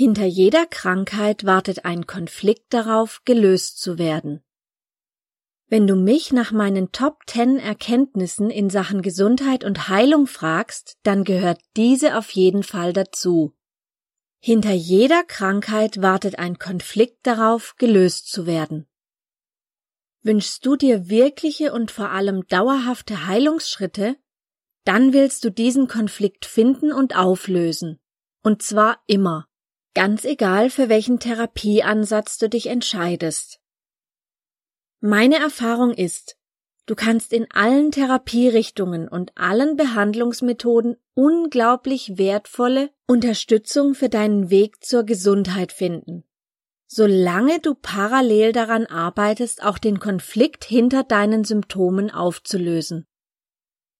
Hinter jeder Krankheit wartet ein Konflikt darauf, gelöst zu werden. Wenn du mich nach meinen Top 10 Erkenntnissen in Sachen Gesundheit und Heilung fragst, dann gehört diese auf jeden Fall dazu. Hinter jeder Krankheit wartet ein Konflikt darauf, gelöst zu werden. Wünschst du dir wirkliche und vor allem dauerhafte Heilungsschritte, dann willst du diesen Konflikt finden und auflösen. Und zwar immer. Ganz egal, für welchen Therapieansatz du dich entscheidest. Meine Erfahrung ist, du kannst in allen Therapierichtungen und allen Behandlungsmethoden unglaublich wertvolle Unterstützung für deinen Weg zur Gesundheit finden. Solange du parallel daran arbeitest, auch den Konflikt hinter deinen Symptomen aufzulösen.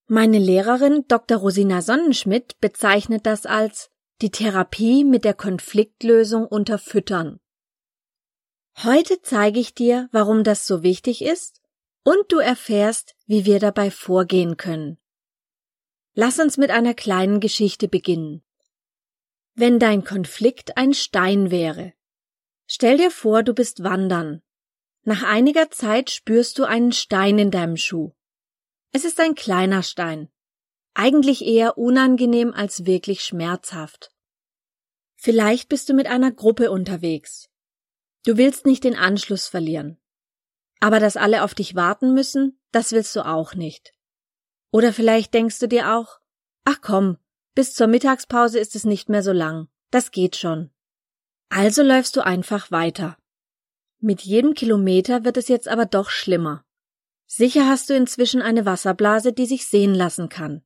Meine Lehrerin Dr. Rosina Sonnenschmidt bezeichnet das als die Therapie mit der Konfliktlösung unterfüttern. Heute zeige ich dir, warum das so wichtig ist und du erfährst, wie wir dabei vorgehen können. Lass uns mit einer kleinen Geschichte beginnen. Wenn dein Konflikt ein Stein wäre. Stell dir vor, du bist wandern. Nach einiger Zeit spürst du einen Stein in deinem Schuh. Es ist ein kleiner Stein. Eigentlich eher unangenehm als wirklich schmerzhaft. Vielleicht bist du mit einer Gruppe unterwegs. Du willst nicht den Anschluss verlieren. Aber dass alle auf dich warten müssen, das willst du auch nicht. Oder vielleicht denkst du dir auch, ach komm, bis zur Mittagspause ist es nicht mehr so lang, das geht schon. Also läufst du einfach weiter. Mit jedem Kilometer wird es jetzt aber doch schlimmer. Sicher hast du inzwischen eine Wasserblase, die sich sehen lassen kann.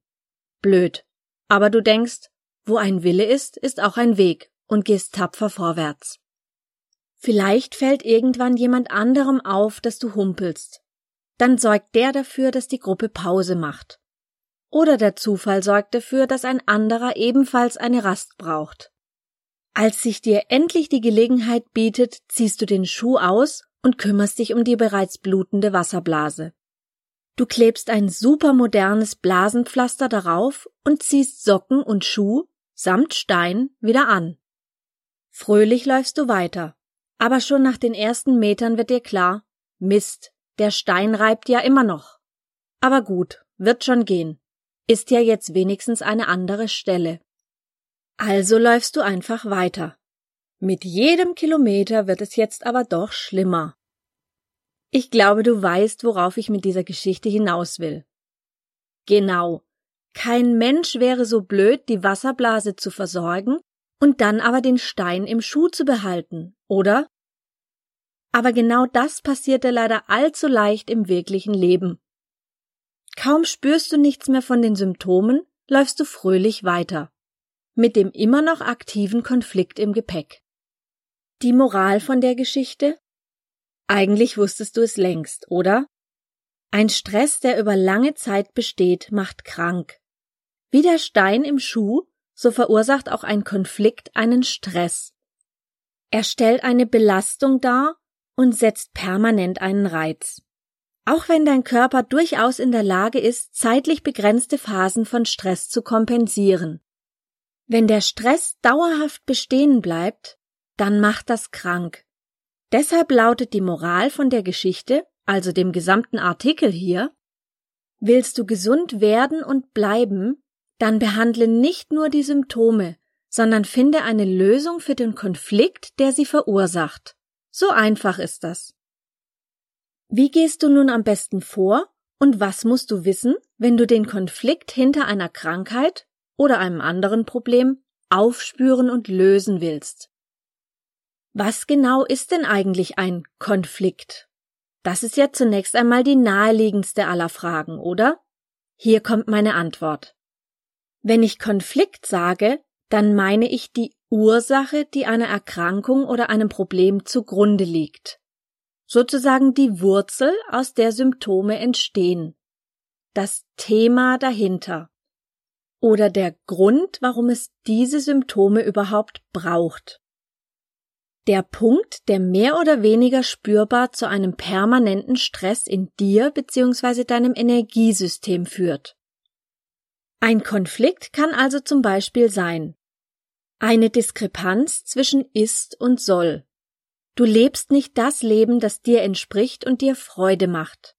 Blöd. Aber du denkst, wo ein Wille ist, ist auch ein Weg und gehst tapfer vorwärts. Vielleicht fällt irgendwann jemand anderem auf, dass du humpelst. Dann sorgt der dafür, dass die Gruppe Pause macht. Oder der Zufall sorgt dafür, dass ein anderer ebenfalls eine Rast braucht. Als sich dir endlich die Gelegenheit bietet, ziehst du den Schuh aus und kümmerst dich um die bereits blutende Wasserblase. Du klebst ein supermodernes Blasenpflaster darauf und ziehst Socken und Schuh samt Stein wieder an. Fröhlich läufst du weiter, aber schon nach den ersten Metern wird dir klar, Mist, der Stein reibt ja immer noch. Aber gut, wird schon gehen. Ist ja jetzt wenigstens eine andere Stelle. Also läufst du einfach weiter. Mit jedem Kilometer wird es jetzt aber doch schlimmer. Ich glaube, du weißt, worauf ich mit dieser Geschichte hinaus will. Genau. Kein Mensch wäre so blöd, die Wasserblase zu versorgen und dann aber den Stein im Schuh zu behalten, oder? Aber genau das passierte leider allzu leicht im wirklichen Leben. Kaum spürst du nichts mehr von den Symptomen, läufst du fröhlich weiter. Mit dem immer noch aktiven Konflikt im Gepäck. Die Moral von der Geschichte? Eigentlich wusstest du es längst, oder? Ein Stress, der über lange Zeit besteht, macht krank. Wie der Stein im Schuh, so verursacht auch ein Konflikt einen Stress. Er stellt eine Belastung dar und setzt permanent einen Reiz. Auch wenn dein Körper durchaus in der Lage ist, zeitlich begrenzte Phasen von Stress zu kompensieren. Wenn der Stress dauerhaft bestehen bleibt, dann macht das krank. Deshalb lautet die Moral von der Geschichte, also dem gesamten Artikel hier, Willst du gesund werden und bleiben, dann behandle nicht nur die Symptome, sondern finde eine Lösung für den Konflikt, der sie verursacht. So einfach ist das. Wie gehst du nun am besten vor und was musst du wissen, wenn du den Konflikt hinter einer Krankheit oder einem anderen Problem aufspüren und lösen willst? Was genau ist denn eigentlich ein Konflikt? Das ist ja zunächst einmal die naheliegendste aller Fragen, oder? Hier kommt meine Antwort. Wenn ich Konflikt sage, dann meine ich die Ursache, die einer Erkrankung oder einem Problem zugrunde liegt. Sozusagen die Wurzel, aus der Symptome entstehen. Das Thema dahinter. Oder der Grund, warum es diese Symptome überhaupt braucht. Der Punkt, der mehr oder weniger spürbar zu einem permanenten Stress in dir bzw. deinem Energiesystem führt. Ein Konflikt kann also zum Beispiel sein Eine Diskrepanz zwischen ist und soll. Du lebst nicht das Leben, das dir entspricht und dir Freude macht.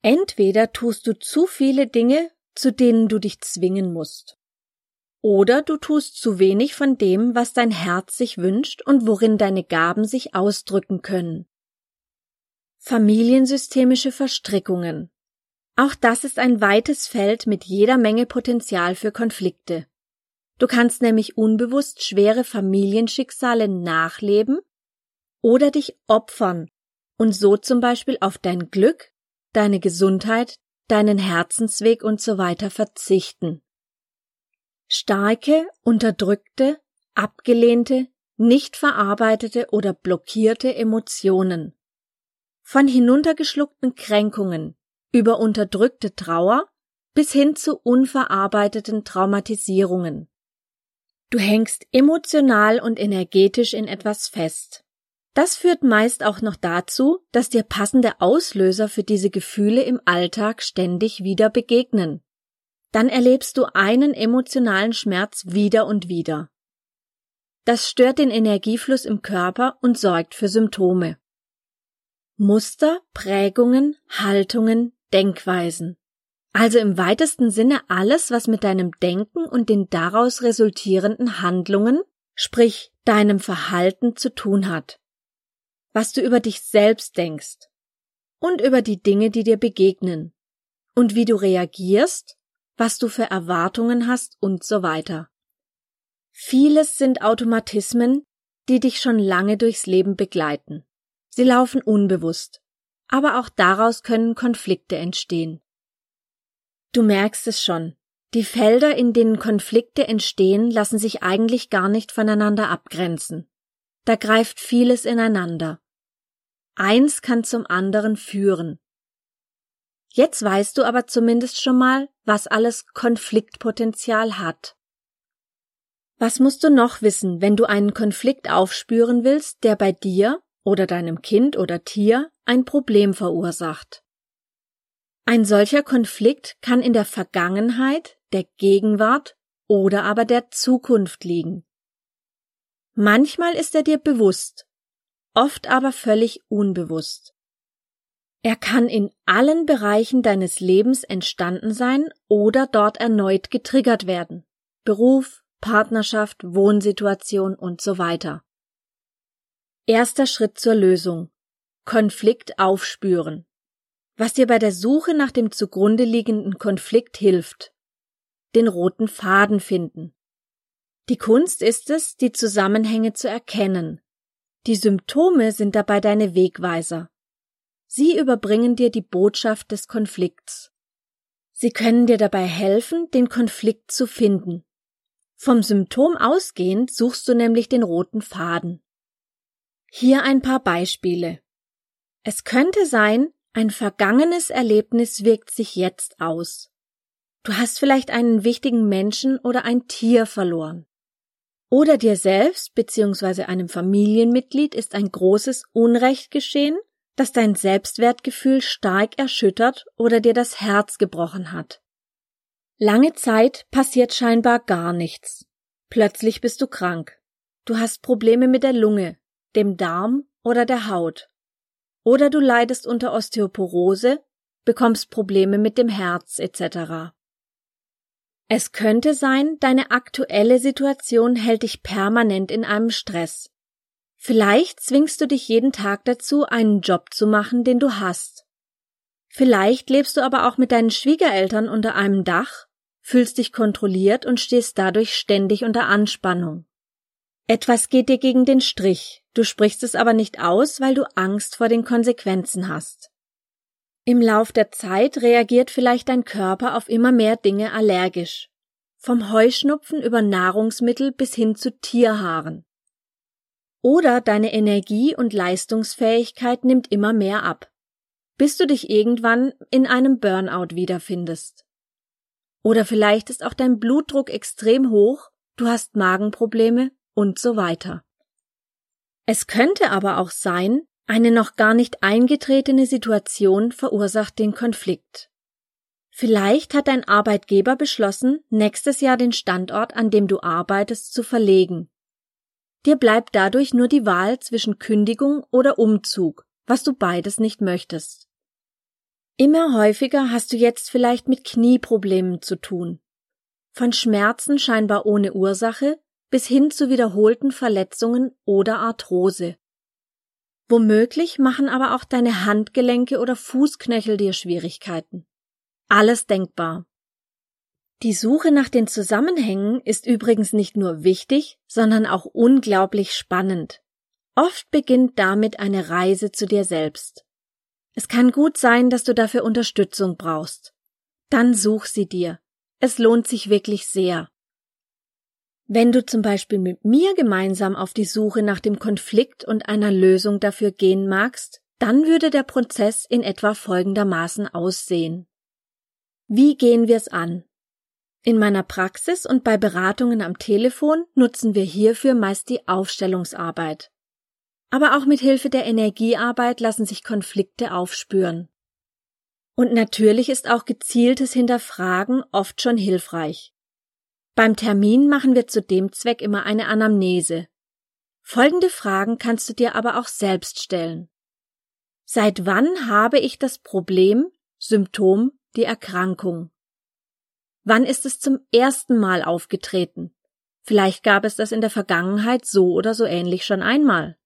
Entweder tust du zu viele Dinge, zu denen du dich zwingen musst. Oder du tust zu wenig von dem, was dein Herz sich wünscht und worin deine Gaben sich ausdrücken können. Familiensystemische Verstrickungen. Auch das ist ein weites Feld mit jeder Menge Potenzial für Konflikte. Du kannst nämlich unbewusst schwere Familienschicksale nachleben oder dich opfern und so zum Beispiel auf dein Glück, deine Gesundheit, deinen Herzensweg und so weiter verzichten. Starke, unterdrückte, abgelehnte, nicht verarbeitete oder blockierte Emotionen. Von hinuntergeschluckten Kränkungen über unterdrückte Trauer bis hin zu unverarbeiteten Traumatisierungen. Du hängst emotional und energetisch in etwas fest. Das führt meist auch noch dazu, dass dir passende Auslöser für diese Gefühle im Alltag ständig wieder begegnen. Dann erlebst du einen emotionalen Schmerz wieder und wieder. Das stört den Energiefluss im Körper und sorgt für Symptome. Muster, Prägungen, Haltungen, Denkweisen. Also im weitesten Sinne alles, was mit deinem Denken und den daraus resultierenden Handlungen, sprich deinem Verhalten zu tun hat. Was du über dich selbst denkst und über die Dinge, die dir begegnen und wie du reagierst, was du für Erwartungen hast und so weiter. Vieles sind Automatismen, die dich schon lange durchs Leben begleiten. Sie laufen unbewusst, aber auch daraus können Konflikte entstehen. Du merkst es schon. Die Felder, in denen Konflikte entstehen, lassen sich eigentlich gar nicht voneinander abgrenzen. Da greift vieles ineinander. Eins kann zum anderen führen. Jetzt weißt du aber zumindest schon mal, was alles Konfliktpotenzial hat. Was musst du noch wissen, wenn du einen Konflikt aufspüren willst, der bei dir oder deinem Kind oder Tier ein Problem verursacht? Ein solcher Konflikt kann in der Vergangenheit, der Gegenwart oder aber der Zukunft liegen. Manchmal ist er dir bewusst, oft aber völlig unbewusst. Er kann in allen Bereichen deines Lebens entstanden sein oder dort erneut getriggert werden. Beruf, Partnerschaft, Wohnsituation und so weiter. Erster Schritt zur Lösung. Konflikt aufspüren was dir bei der Suche nach dem zugrunde liegenden Konflikt hilft. Den roten Faden finden. Die Kunst ist es, die Zusammenhänge zu erkennen. Die Symptome sind dabei deine Wegweiser. Sie überbringen dir die Botschaft des Konflikts. Sie können dir dabei helfen, den Konflikt zu finden. Vom Symptom ausgehend suchst du nämlich den roten Faden. Hier ein paar Beispiele. Es könnte sein, ein vergangenes Erlebnis wirkt sich jetzt aus. Du hast vielleicht einen wichtigen Menschen oder ein Tier verloren. Oder dir selbst bzw. einem Familienmitglied ist ein großes Unrecht geschehen, das dein Selbstwertgefühl stark erschüttert oder dir das Herz gebrochen hat. Lange Zeit passiert scheinbar gar nichts. Plötzlich bist du krank. Du hast Probleme mit der Lunge, dem Darm oder der Haut. Oder du leidest unter Osteoporose, bekommst Probleme mit dem Herz etc. Es könnte sein, deine aktuelle Situation hält dich permanent in einem Stress. Vielleicht zwingst du dich jeden Tag dazu, einen Job zu machen, den du hast. Vielleicht lebst du aber auch mit deinen Schwiegereltern unter einem Dach, fühlst dich kontrolliert und stehst dadurch ständig unter Anspannung. Etwas geht dir gegen den Strich, du sprichst es aber nicht aus, weil du Angst vor den Konsequenzen hast. Im Lauf der Zeit reagiert vielleicht dein Körper auf immer mehr Dinge allergisch. Vom Heuschnupfen über Nahrungsmittel bis hin zu Tierhaaren. Oder deine Energie und Leistungsfähigkeit nimmt immer mehr ab, bis du dich irgendwann in einem Burnout wiederfindest. Oder vielleicht ist auch dein Blutdruck extrem hoch, du hast Magenprobleme und so weiter. Es könnte aber auch sein, eine noch gar nicht eingetretene Situation verursacht den Konflikt. Vielleicht hat dein Arbeitgeber beschlossen, nächstes Jahr den Standort, an dem du arbeitest, zu verlegen. Dir bleibt dadurch nur die Wahl zwischen Kündigung oder Umzug, was du beides nicht möchtest. Immer häufiger hast du jetzt vielleicht mit Knieproblemen zu tun. Von Schmerzen scheinbar ohne Ursache bis hin zu wiederholten Verletzungen oder Arthrose. Womöglich machen aber auch deine Handgelenke oder Fußknöchel dir Schwierigkeiten. Alles denkbar. Die Suche nach den Zusammenhängen ist übrigens nicht nur wichtig, sondern auch unglaublich spannend. Oft beginnt damit eine Reise zu dir selbst. Es kann gut sein, dass du dafür Unterstützung brauchst. Dann such sie dir. Es lohnt sich wirklich sehr. Wenn du zum Beispiel mit mir gemeinsam auf die Suche nach dem Konflikt und einer Lösung dafür gehen magst, dann würde der Prozess in etwa folgendermaßen aussehen. Wie gehen wir es an? In meiner Praxis und bei Beratungen am Telefon nutzen wir hierfür meist die Aufstellungsarbeit. Aber auch mit Hilfe der Energiearbeit lassen sich Konflikte aufspüren. Und natürlich ist auch gezieltes Hinterfragen oft schon hilfreich. Beim Termin machen wir zu dem Zweck immer eine Anamnese. Folgende Fragen kannst du dir aber auch selbst stellen. Seit wann habe ich das Problem, Symptom, die Erkrankung? Wann ist es zum ersten Mal aufgetreten? Vielleicht gab es das in der Vergangenheit so oder so ähnlich schon einmal.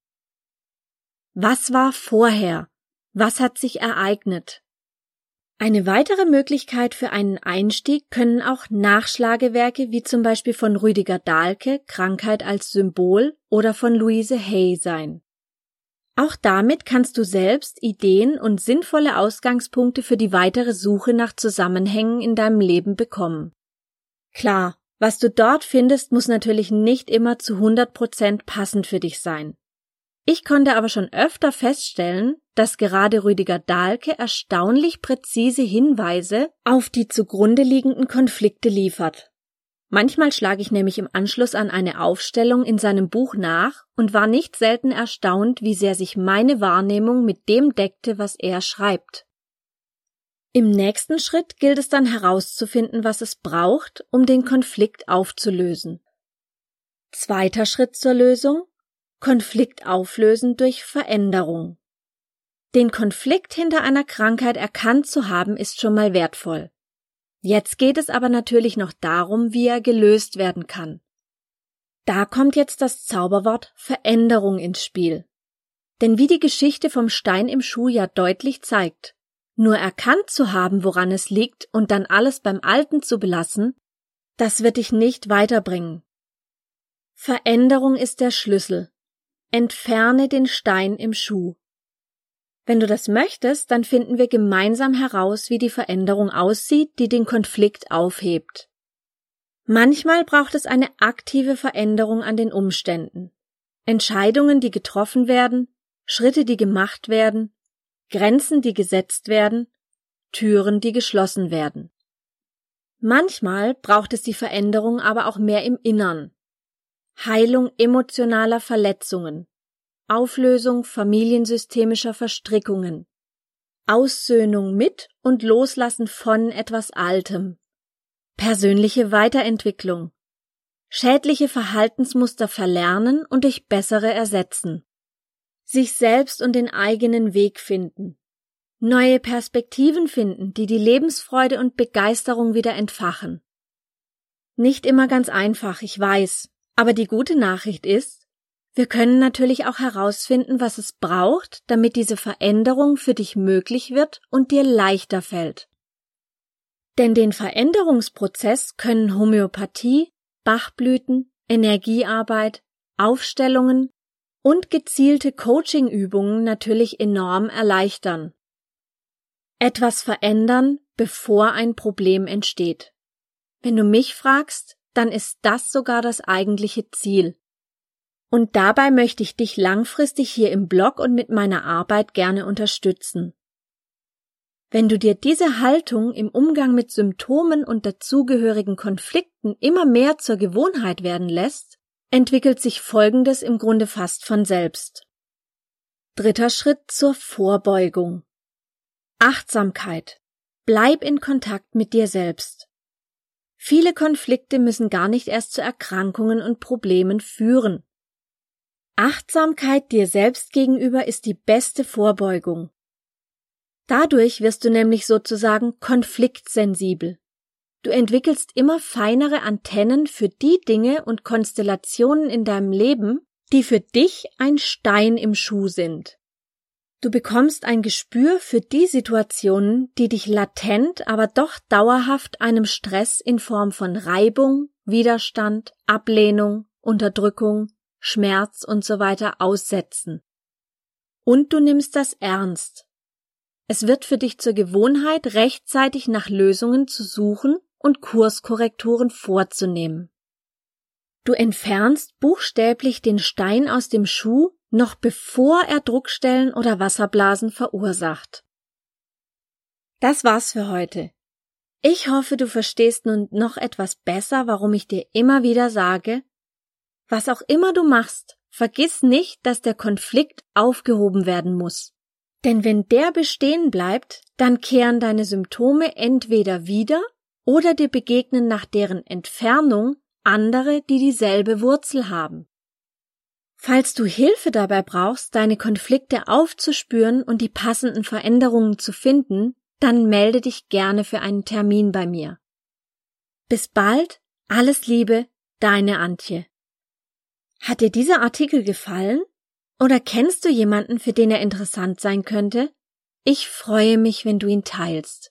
Was war vorher? Was hat sich ereignet? Eine weitere Möglichkeit für einen Einstieg können auch Nachschlagewerke wie zum Beispiel von Rüdiger Dahlke Krankheit als Symbol oder von Louise Hay sein. Auch damit kannst du selbst Ideen und sinnvolle Ausgangspunkte für die weitere Suche nach Zusammenhängen in deinem Leben bekommen. Klar, was du dort findest, muss natürlich nicht immer zu 100 Prozent passend für dich sein. Ich konnte aber schon öfter feststellen, dass gerade Rüdiger Dahlke erstaunlich präzise Hinweise auf die zugrunde liegenden Konflikte liefert. Manchmal schlage ich nämlich im Anschluss an eine Aufstellung in seinem Buch nach und war nicht selten erstaunt, wie sehr sich meine Wahrnehmung mit dem deckte, was er schreibt. Im nächsten Schritt gilt es dann herauszufinden, was es braucht, um den Konflikt aufzulösen. Zweiter Schritt zur Lösung Konflikt auflösen durch Veränderung. Den Konflikt hinter einer Krankheit erkannt zu haben, ist schon mal wertvoll. Jetzt geht es aber natürlich noch darum, wie er gelöst werden kann. Da kommt jetzt das Zauberwort Veränderung ins Spiel. Denn wie die Geschichte vom Stein im Schuh ja deutlich zeigt, nur erkannt zu haben, woran es liegt und dann alles beim Alten zu belassen, das wird dich nicht weiterbringen. Veränderung ist der Schlüssel. Entferne den Stein im Schuh. Wenn du das möchtest, dann finden wir gemeinsam heraus, wie die Veränderung aussieht, die den Konflikt aufhebt. Manchmal braucht es eine aktive Veränderung an den Umständen. Entscheidungen, die getroffen werden, Schritte, die gemacht werden, Grenzen, die gesetzt werden, Türen, die geschlossen werden. Manchmal braucht es die Veränderung aber auch mehr im Innern, Heilung emotionaler Verletzungen, Auflösung familiensystemischer Verstrickungen, Aussöhnung mit und Loslassen von etwas Altem, persönliche Weiterentwicklung, schädliche Verhaltensmuster verlernen und durch bessere ersetzen, sich selbst und den eigenen Weg finden, neue Perspektiven finden, die die Lebensfreude und Begeisterung wieder entfachen. Nicht immer ganz einfach, ich weiß, aber die gute Nachricht ist, wir können natürlich auch herausfinden, was es braucht, damit diese Veränderung für dich möglich wird und dir leichter fällt. Denn den Veränderungsprozess können Homöopathie, Bachblüten, Energiearbeit, Aufstellungen und gezielte Coachingübungen natürlich enorm erleichtern. Etwas verändern, bevor ein Problem entsteht. Wenn du mich fragst, dann ist das sogar das eigentliche Ziel. Und dabei möchte ich dich langfristig hier im Blog und mit meiner Arbeit gerne unterstützen. Wenn du dir diese Haltung im Umgang mit Symptomen und dazugehörigen Konflikten immer mehr zur Gewohnheit werden lässt, entwickelt sich Folgendes im Grunde fast von selbst. Dritter Schritt zur Vorbeugung. Achtsamkeit. Bleib in Kontakt mit dir selbst. Viele Konflikte müssen gar nicht erst zu Erkrankungen und Problemen führen. Achtsamkeit dir selbst gegenüber ist die beste Vorbeugung. Dadurch wirst du nämlich sozusagen konfliktsensibel. Du entwickelst immer feinere Antennen für die Dinge und Konstellationen in deinem Leben, die für dich ein Stein im Schuh sind. Du bekommst ein Gespür für die Situationen, die dich latent, aber doch dauerhaft einem Stress in Form von Reibung, Widerstand, Ablehnung, Unterdrückung, Schmerz und so weiter aussetzen. Und du nimmst das ernst. Es wird für dich zur Gewohnheit, rechtzeitig nach Lösungen zu suchen und Kurskorrekturen vorzunehmen. Du entfernst buchstäblich den Stein aus dem Schuh, noch bevor er Druckstellen oder Wasserblasen verursacht. Das war's für heute. Ich hoffe, du verstehst nun noch etwas besser, warum ich dir immer wieder sage, was auch immer du machst, vergiss nicht, dass der Konflikt aufgehoben werden muss. Denn wenn der bestehen bleibt, dann kehren deine Symptome entweder wieder oder dir begegnen nach deren Entfernung andere, die dieselbe Wurzel haben. Falls du Hilfe dabei brauchst, deine Konflikte aufzuspüren und die passenden Veränderungen zu finden, dann melde dich gerne für einen Termin bei mir. Bis bald, alles Liebe, deine Antje. Hat dir dieser Artikel gefallen? Oder kennst du jemanden, für den er interessant sein könnte? Ich freue mich, wenn du ihn teilst.